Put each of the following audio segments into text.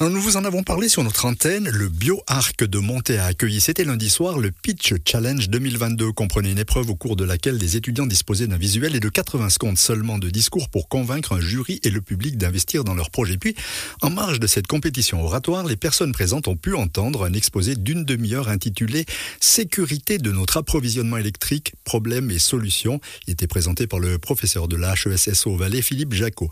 Nous vous en avons parlé sur notre antenne. Le BioArc de Monté a accueilli, c'était lundi soir, le Pitch Challenge 2022. Comprenait une épreuve au cours de laquelle les étudiants disposaient d'un visuel et de 80 secondes seulement de discours pour convaincre un jury et le public d'investir dans leur projet. Puis, en marge de cette compétition oratoire, les personnes présentes ont pu entendre un exposé d'une demi-heure intitulé Sécurité de notre approvisionnement électrique, problèmes et solutions. Il était présenté par le professeur de la HESSO Valais, Philippe Jacot.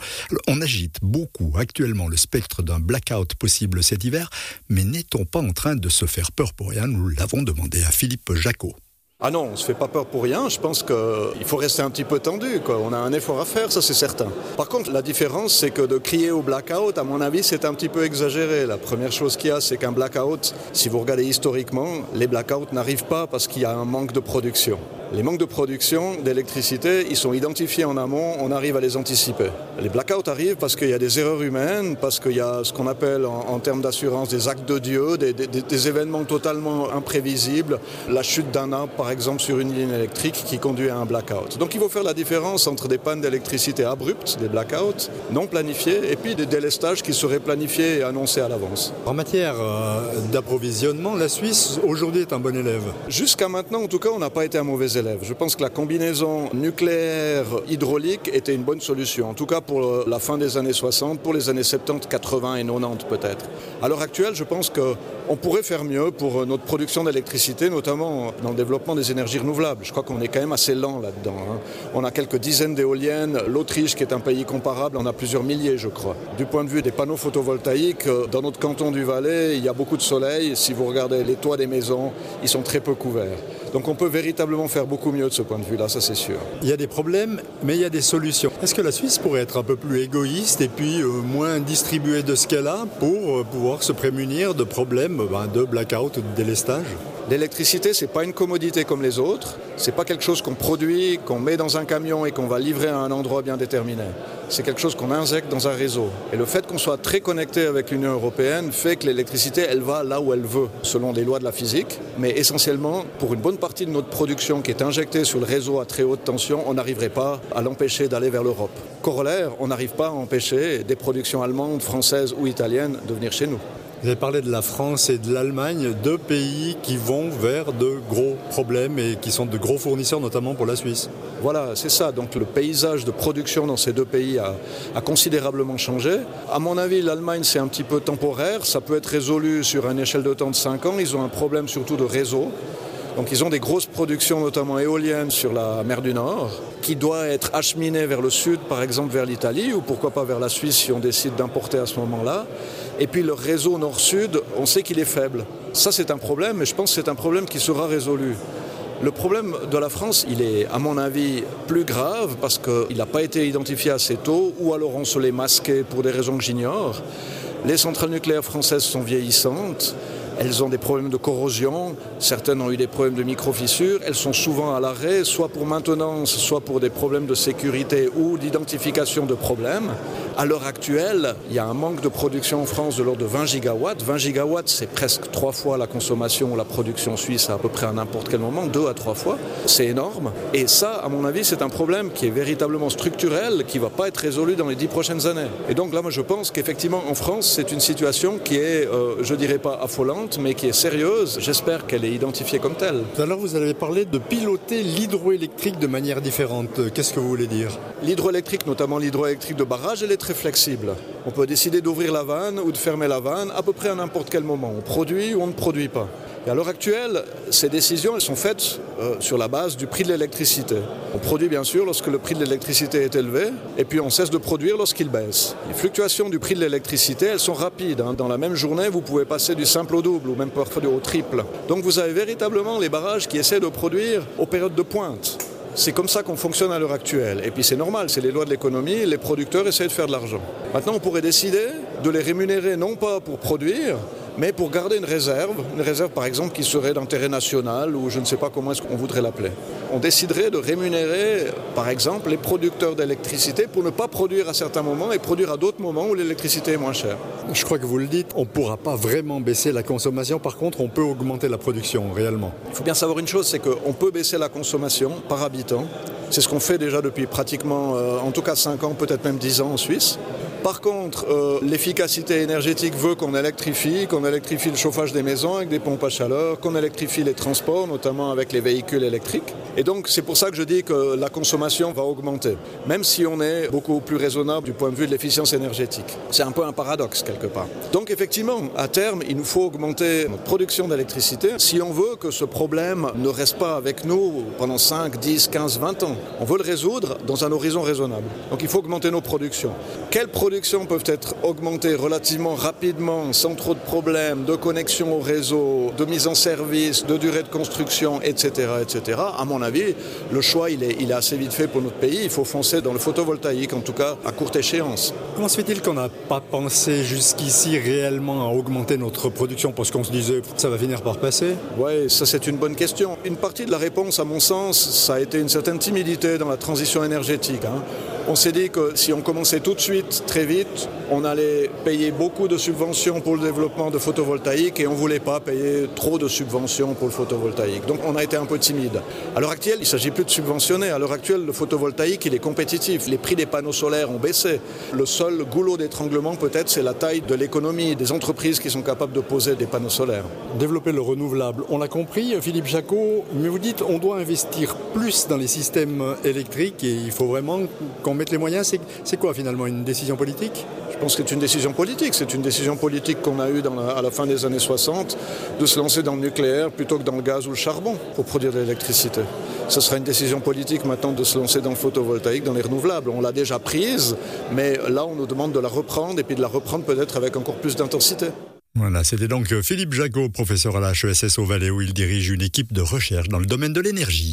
On agite beaucoup actuellement le spectre d'un blackout possible cet hiver, mais n'est-on pas en train de se faire peur pour rien? Nous l'avons demandé à Philippe Jacot. Ah non, on se fait pas peur pour rien. Je pense qu'il faut rester un petit peu tendu. On a un effort à faire, ça c'est certain. Par contre, la différence, c'est que de crier au blackout, à mon avis, c'est un petit peu exagéré. La première chose qu'il y a, c'est qu'un blackout, si vous regardez historiquement, les blackouts n'arrivent pas parce qu'il y a un manque de production. Les manques de production d'électricité, ils sont identifiés en amont, on arrive à les anticiper. Les blackouts arrivent parce qu'il y a des erreurs humaines, parce qu'il y a ce qu'on appelle en, termes d'assurance des actes de Dieu, des, des, événements totalement imprévisibles, la chute d'un arbre par exemple sur une ligne électrique qui conduit à un blackout. Donc il faut faire la différence entre des pannes d'électricité abruptes, des blackouts non planifiés, et puis des délestages qui seraient planifiés et annoncés à l'avance. En matière euh, d'approvisionnement, la Suisse aujourd'hui est un bon élève. Jusqu'à maintenant, en tout cas, on n'a pas été un mauvais élève. Je pense que la combinaison nucléaire-hydraulique était une bonne solution, en tout cas pour la fin des années 60, pour les années 70, 80 et 90 peut-être. À l'heure actuelle, je pense qu'on pourrait faire mieux pour notre production d'électricité, notamment dans le développement des énergies renouvelables. Je crois qu'on est quand même assez lent là-dedans. Hein. On a quelques dizaines d'éoliennes. L'Autriche, qui est un pays comparable, en a plusieurs milliers, je crois. Du point de vue des panneaux photovoltaïques, dans notre canton du Valais, il y a beaucoup de soleil. Si vous regardez les toits des maisons, ils sont très peu couverts. Donc on peut véritablement faire beaucoup mieux de ce point de vue-là, ça c'est sûr. Il y a des problèmes, mais il y a des solutions. Est-ce que la Suisse pourrait être un peu plus égoïste et puis euh, moins distribuer de ce qu'elle a pour euh, pouvoir se prémunir de problèmes ben, de blackout ou de délestage? L'électricité, ce n'est pas une commodité comme les autres. Ce n'est pas quelque chose qu'on produit, qu'on met dans un camion et qu'on va livrer à un endroit bien déterminé. C'est quelque chose qu'on injecte dans un réseau. Et le fait qu'on soit très connecté avec l'Union européenne fait que l'électricité, elle va là où elle veut, selon les lois de la physique. Mais essentiellement, pour une bonne partie de notre production qui est injectée sur le réseau à très haute tension, on n'arriverait pas à l'empêcher d'aller vers l'Europe. Corollaire, on n'arrive pas à empêcher des productions allemandes, françaises ou italiennes de venir chez nous. Vous avez parlé de la France et de l'Allemagne, deux pays qui vont vers de gros problèmes et qui sont de gros fournisseurs, notamment pour la Suisse. Voilà, c'est ça. Donc le paysage de production dans ces deux pays a, considérablement changé. À mon avis, l'Allemagne, c'est un petit peu temporaire. Ça peut être résolu sur une échelle de temps de 5 ans. Ils ont un problème surtout de réseau. Donc ils ont des grosses productions, notamment éoliennes, sur la mer du Nord, qui doit être acheminée vers le sud, par exemple vers l'Italie, ou pourquoi pas vers la Suisse si on décide d'importer à ce moment-là. Et puis le réseau nord-sud, on sait qu'il est faible. Ça c'est un problème, mais je pense que c'est un problème qui sera résolu. Le problème de la France, il est, à mon avis, plus grave parce qu'il n'a pas été identifié assez tôt, ou alors on se l'est masqué pour des raisons que j'ignore. Les centrales nucléaires françaises sont vieillissantes. Elles ont des problèmes de corrosion, certaines ont eu des problèmes de micro-fissures, elles sont souvent à l'arrêt, soit pour maintenance, soit pour des problèmes de sécurité ou d'identification de problèmes. À l'heure actuelle, il y a un manque de production en France de l'ordre de 20 gigawatts. 20 gigawatts, c'est presque trois fois la consommation ou la production suisse à, peu près à n'importe quel moment, deux à trois fois. C'est énorme. Et ça, à mon avis, c'est un problème qui est véritablement structurel, qui ne va pas être résolu dans les dix prochaines années. Et donc là, moi, je pense qu'effectivement, en France, c'est une situation qui est, euh, je dirais pas affolante, mais qui est sérieuse. J'espère qu'elle est identifiée comme telle. Alors vous avez parlé de piloter l'hydroélectrique de manière différente. Qu'est-ce que vous voulez dire? L'hydroélectrique, notamment l'hydroélectrique de barrage, elle est très flexible. On peut décider d'ouvrir la vanne ou de fermer la vanne à peu près à n'importe quel moment. On produit ou on ne produit pas. Et à l'heure actuelle, ces décisions elles sont faites euh, sur la base du prix de l'électricité. On produit bien sûr lorsque le prix de l'électricité est élevé, et puis on cesse de produire lorsqu'il baisse. Les fluctuations du prix de l'électricité, elles sont rapides. Hein. Dans la même journée, vous pouvez passer du simple au double, ou même parfois au triple. Donc vous avez véritablement les barrages qui essaient de produire aux périodes de pointe. C'est comme ça qu'on fonctionne à l'heure actuelle. Et puis c'est normal, c'est les lois de l'économie, les producteurs essayent de faire de l'argent. Maintenant, on pourrait décider de les rémunérer non pas pour produire, mais pour garder une réserve, une réserve par exemple qui serait d'intérêt national ou je ne sais pas comment est-ce qu'on voudrait l'appeler. On déciderait de rémunérer par exemple les producteurs d'électricité pour ne pas produire à certains moments et produire à d'autres moments où l'électricité est moins chère. Je crois que vous le dites, on ne pourra pas vraiment baisser la consommation, par contre on peut augmenter la production réellement. Il faut bien savoir une chose, c'est qu'on peut baisser la consommation par habitant. C'est ce qu'on fait déjà depuis pratiquement, euh, en tout cas 5 ans, peut-être même 10 ans en Suisse. Par contre, euh, l'efficacité énergétique veut qu'on électrifie, qu'on électrifie le chauffage des maisons avec des pompes à chaleur, qu'on électrifie les transports, notamment avec les véhicules électriques. Et donc c'est pour ça que je dis que la consommation va augmenter, même si on est beaucoup plus raisonnable du point de vue de l'efficience énergétique. C'est un peu un paradoxe quelque part. Donc effectivement, à terme, il nous faut augmenter notre production d'électricité si on veut que ce problème ne reste pas avec nous pendant 5, 10, 15, 20 ans. On veut le résoudre dans un horizon raisonnable. Donc il faut augmenter nos productions. Quelles productions peuvent être augmentées relativement rapidement, sans trop de problèmes, de connexion au réseau, de mise en service, de durée de construction, etc. etc. avis, le choix il est, il est assez vite fait pour notre pays. Il faut foncer dans le photovoltaïque, en tout cas à courte échéance. Comment se fait-il qu'on n'a pas pensé jusqu'ici réellement à augmenter notre production? Parce qu'on se disait ça va finir par passer Oui, ça c'est une bonne question. Une partie de la réponse, à mon sens, ça a été une certaine timidité dans la transition énergétique. Hein. On s'est dit que si on commençait tout de suite, très vite, on allait payer beaucoup de subventions pour le développement de photovoltaïque et on ne voulait pas payer trop de subventions pour le photovoltaïque. Donc on a été un peu timide. À l'heure actuelle, il ne s'agit plus de subventionner. À l'heure actuelle, le photovoltaïque, il est compétitif. Les prix des panneaux solaires ont baissé. Le seul goulot d'étranglement, peut-être, c'est la taille de l'économie, des entreprises qui sont capables de poser des panneaux solaires. Développer le renouvelable, on l'a compris, Philippe Jacot, mais vous dites on doit investir plus dans les systèmes électriques et il faut vraiment mette les moyens. C'est quoi finalement une décision politique? Je pense que c'est une décision politique. C'est une décision politique qu'on a eue dans la, à la fin des années 60 de se lancer dans le nucléaire plutôt que dans le gaz ou le charbon pour produire de l'électricité. Ce sera une décision politique maintenant de se lancer dans le photovoltaïque, dans les renouvelables. On l'a déjà prise, mais là on nous demande de la reprendre et puis de la reprendre peut-être avec encore plus d'intensité. Voilà, c'était donc Philippe Jacot, professeur à la HESS au Valais où il dirige une équipe de recherche dans le domaine de l'énergie.